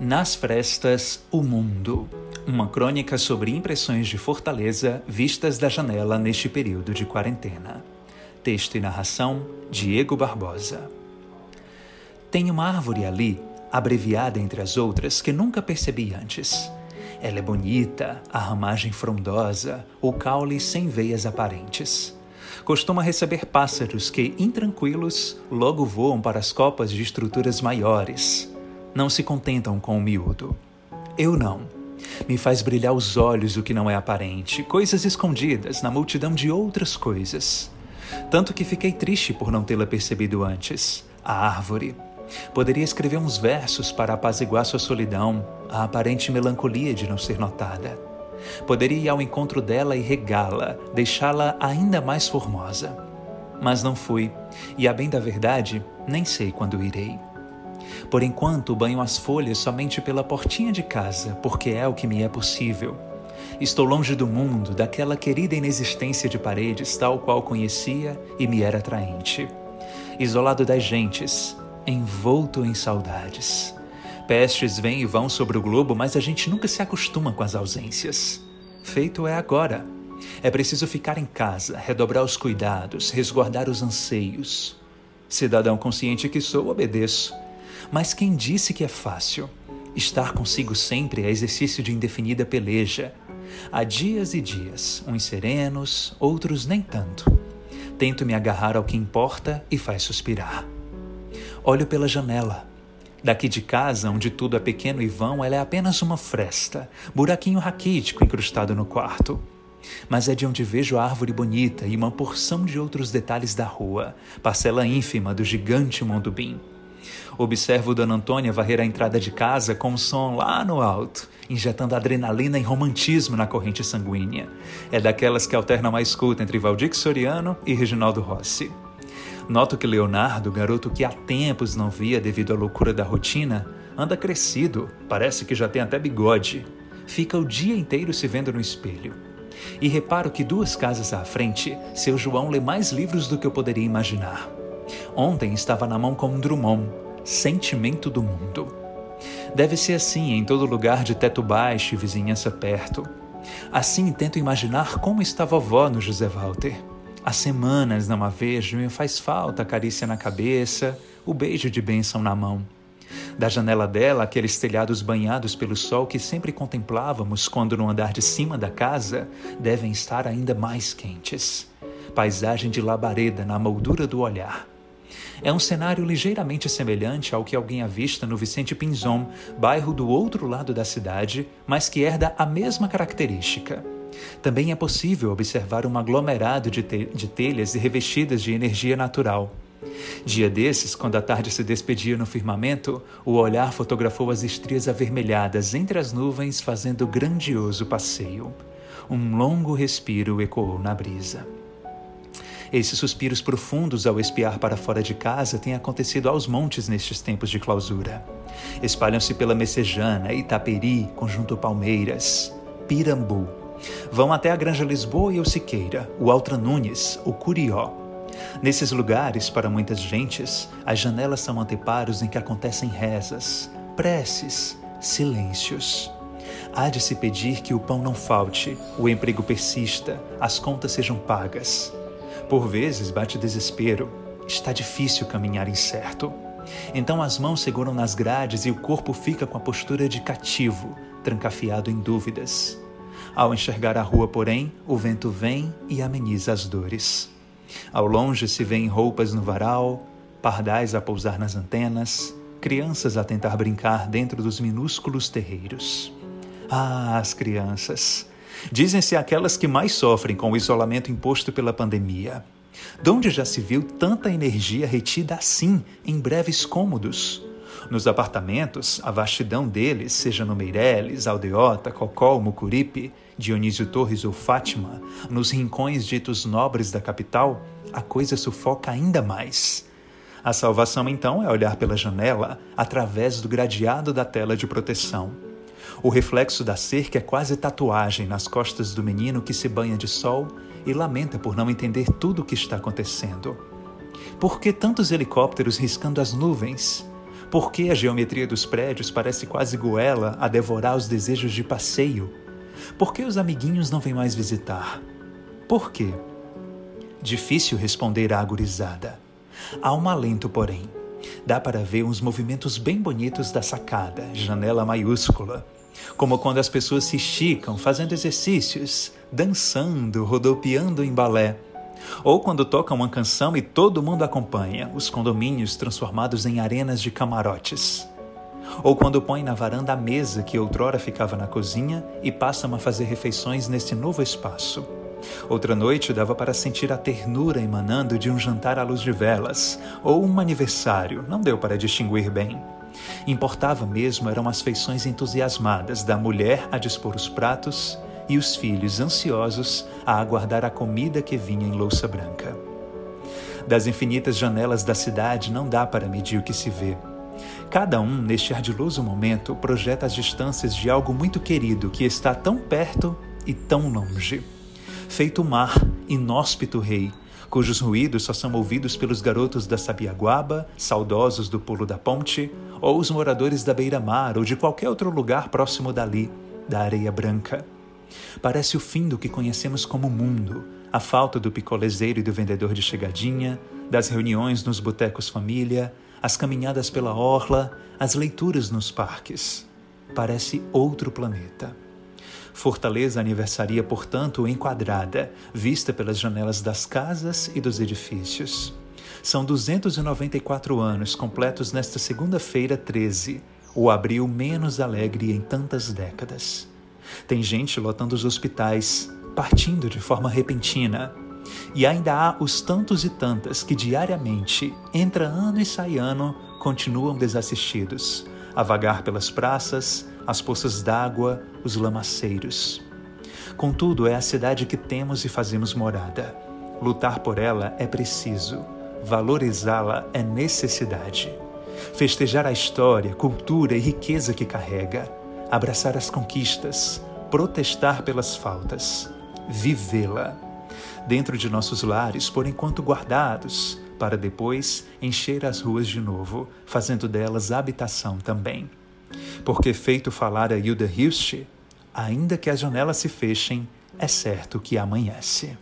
Nas Frestas, o Mundo. Uma crônica sobre impressões de Fortaleza vistas da janela neste período de quarentena. Texto e narração: Diego Barbosa. Tem uma árvore ali, abreviada entre as outras, que nunca percebi antes. Ela é bonita, a ramagem frondosa, o caule sem veias aparentes. Costuma receber pássaros que, intranquilos, logo voam para as copas de estruturas maiores não se contentam com o miúdo. Eu não. Me faz brilhar os olhos o que não é aparente, coisas escondidas na multidão de outras coisas. Tanto que fiquei triste por não tê-la percebido antes. A árvore. Poderia escrever uns versos para apaziguar sua solidão, a aparente melancolia de não ser notada. Poderia ir ao encontro dela e regá-la, deixá-la ainda mais formosa. Mas não fui, e a bem da verdade, nem sei quando irei. Por enquanto, banho as folhas somente pela portinha de casa, porque é o que me é possível. Estou longe do mundo, daquela querida inexistência de paredes tal qual conhecia e me era atraente. Isolado das gentes, envolto em saudades. Pestes vêm e vão sobre o globo, mas a gente nunca se acostuma com as ausências. Feito é agora. É preciso ficar em casa, redobrar os cuidados, resguardar os anseios. Cidadão consciente que sou, obedeço. Mas quem disse que é fácil? Estar consigo sempre é exercício de indefinida peleja. Há dias e dias, uns serenos, outros nem tanto. Tento me agarrar ao que importa e faz suspirar. Olho pela janela. Daqui de casa, onde tudo é pequeno e vão, ela é apenas uma fresta, buraquinho raquítico incrustado no quarto. Mas é de onde vejo a árvore bonita e uma porção de outros detalhes da rua, parcela ínfima do gigante Mondubim. Observo Dona Antônia varrer a entrada de casa com o som lá no alto, injetando adrenalina e romantismo na corrente sanguínea. É daquelas que alternam a escuta entre Valdir Soriano e Reginaldo Rossi. Noto que Leonardo, garoto que há tempos não via devido à loucura da rotina, anda crescido, parece que já tem até bigode. Fica o dia inteiro se vendo no espelho. E reparo que duas casas à frente, seu João lê mais livros do que eu poderia imaginar. Ontem estava na mão com um Drummond, sentimento do mundo. Deve ser assim em todo lugar de teto baixo e vizinhança perto. Assim tento imaginar como está vovó no José Walter. Há semanas não a vejo e me faz falta a carícia na cabeça, o beijo de bênção na mão. Da janela dela, aqueles telhados banhados pelo sol que sempre contemplávamos quando no andar de cima da casa devem estar ainda mais quentes. Paisagem de labareda na moldura do olhar. É um cenário ligeiramente semelhante ao que alguém avista no Vicente Pinzon, bairro do outro lado da cidade, mas que herda a mesma característica. Também é possível observar um aglomerado de, te de telhas e revestidas de energia natural. Dia desses, quando a tarde se despedia no firmamento, o olhar fotografou as estrias avermelhadas entre as nuvens, fazendo grandioso passeio. Um longo respiro ecoou na brisa. Esses suspiros profundos ao espiar para fora de casa têm acontecido aos montes nestes tempos de clausura. Espalham-se pela Messejana, Itaperi, Conjunto Palmeiras, Pirambu. Vão até a Granja Lisboa e o Siqueira, o Altra Nunes, o Curió. Nesses lugares, para muitas gentes, as janelas são anteparos em que acontecem rezas, preces, silêncios. Há de se pedir que o pão não falte, o emprego persista, as contas sejam pagas. Por vezes bate desespero. Está difícil caminhar incerto. Então as mãos seguram nas grades e o corpo fica com a postura de cativo, trancafiado em dúvidas. Ao enxergar a rua, porém, o vento vem e ameniza as dores. Ao longe se vêem roupas no varal, pardais a pousar nas antenas, crianças a tentar brincar dentro dos minúsculos terreiros. Ah, as crianças! Dizem-se aquelas que mais sofrem com o isolamento imposto pela pandemia. De onde já se viu tanta energia retida assim, em breves cômodos? Nos apartamentos, a vastidão deles, seja no Meireles, Aldeota, Cocó, Mucuripe, Dionísio Torres ou Fátima, nos rincões ditos nobres da capital, a coisa sufoca ainda mais. A salvação, então, é olhar pela janela através do gradeado da tela de proteção o reflexo da cerca é quase tatuagem nas costas do menino que se banha de sol e lamenta por não entender tudo o que está acontecendo. Por que tantos helicópteros riscando as nuvens? Por que a geometria dos prédios parece quase goela a devorar os desejos de passeio? Por que os amiguinhos não vêm mais visitar? Por quê? Difícil responder à agorizada. Há um alento, porém. Dá para ver uns movimentos bem bonitos da sacada, janela maiúscula. Como quando as pessoas se esticam fazendo exercícios, dançando, rodopiando em balé. Ou quando tocam uma canção e todo mundo acompanha, os condomínios transformados em arenas de camarotes. Ou quando põe na varanda a mesa que outrora ficava na cozinha e passam a fazer refeições nesse novo espaço. Outra noite dava para sentir a ternura emanando de um jantar à luz de velas, ou um aniversário, não deu para distinguir bem. Importava mesmo eram as feições entusiasmadas da mulher a dispor os pratos e os filhos ansiosos a aguardar a comida que vinha em louça branca. Das infinitas janelas da cidade não dá para medir o que se vê. Cada um, neste ardiloso momento, projeta as distâncias de algo muito querido que está tão perto e tão longe. Feito o mar, inóspito rei, cujos ruídos só são ouvidos pelos garotos da Sabiaguaba, saudosos do pulo da ponte, ou os moradores da beira-mar ou de qualquer outro lugar próximo dali, da areia branca. Parece o fim do que conhecemos como mundo, a falta do picolezeiro e do vendedor de chegadinha, das reuniões nos botecos família, as caminhadas pela orla, as leituras nos parques. Parece outro planeta. Fortaleza aniversaria, portanto, enquadrada, vista pelas janelas das casas e dos edifícios. São 294 anos completos nesta segunda-feira 13, o abril menos alegre em tantas décadas. Tem gente lotando os hospitais, partindo de forma repentina. E ainda há os tantos e tantas que diariamente, entra ano e sai ano, continuam desassistidos, a vagar pelas praças, as poças d'água, os lamaceiros. Contudo, é a cidade que temos e fazemos morada. Lutar por ela é preciso, valorizá-la é necessidade. Festejar a história, cultura e riqueza que carrega abraçar as conquistas, protestar pelas faltas, vivê-la. Dentro de nossos lares, por enquanto guardados, para depois encher as ruas de novo, fazendo delas habitação também. Porque, feito falar a Hilda Hilst, ainda que as janelas se fechem, é certo que amanhece.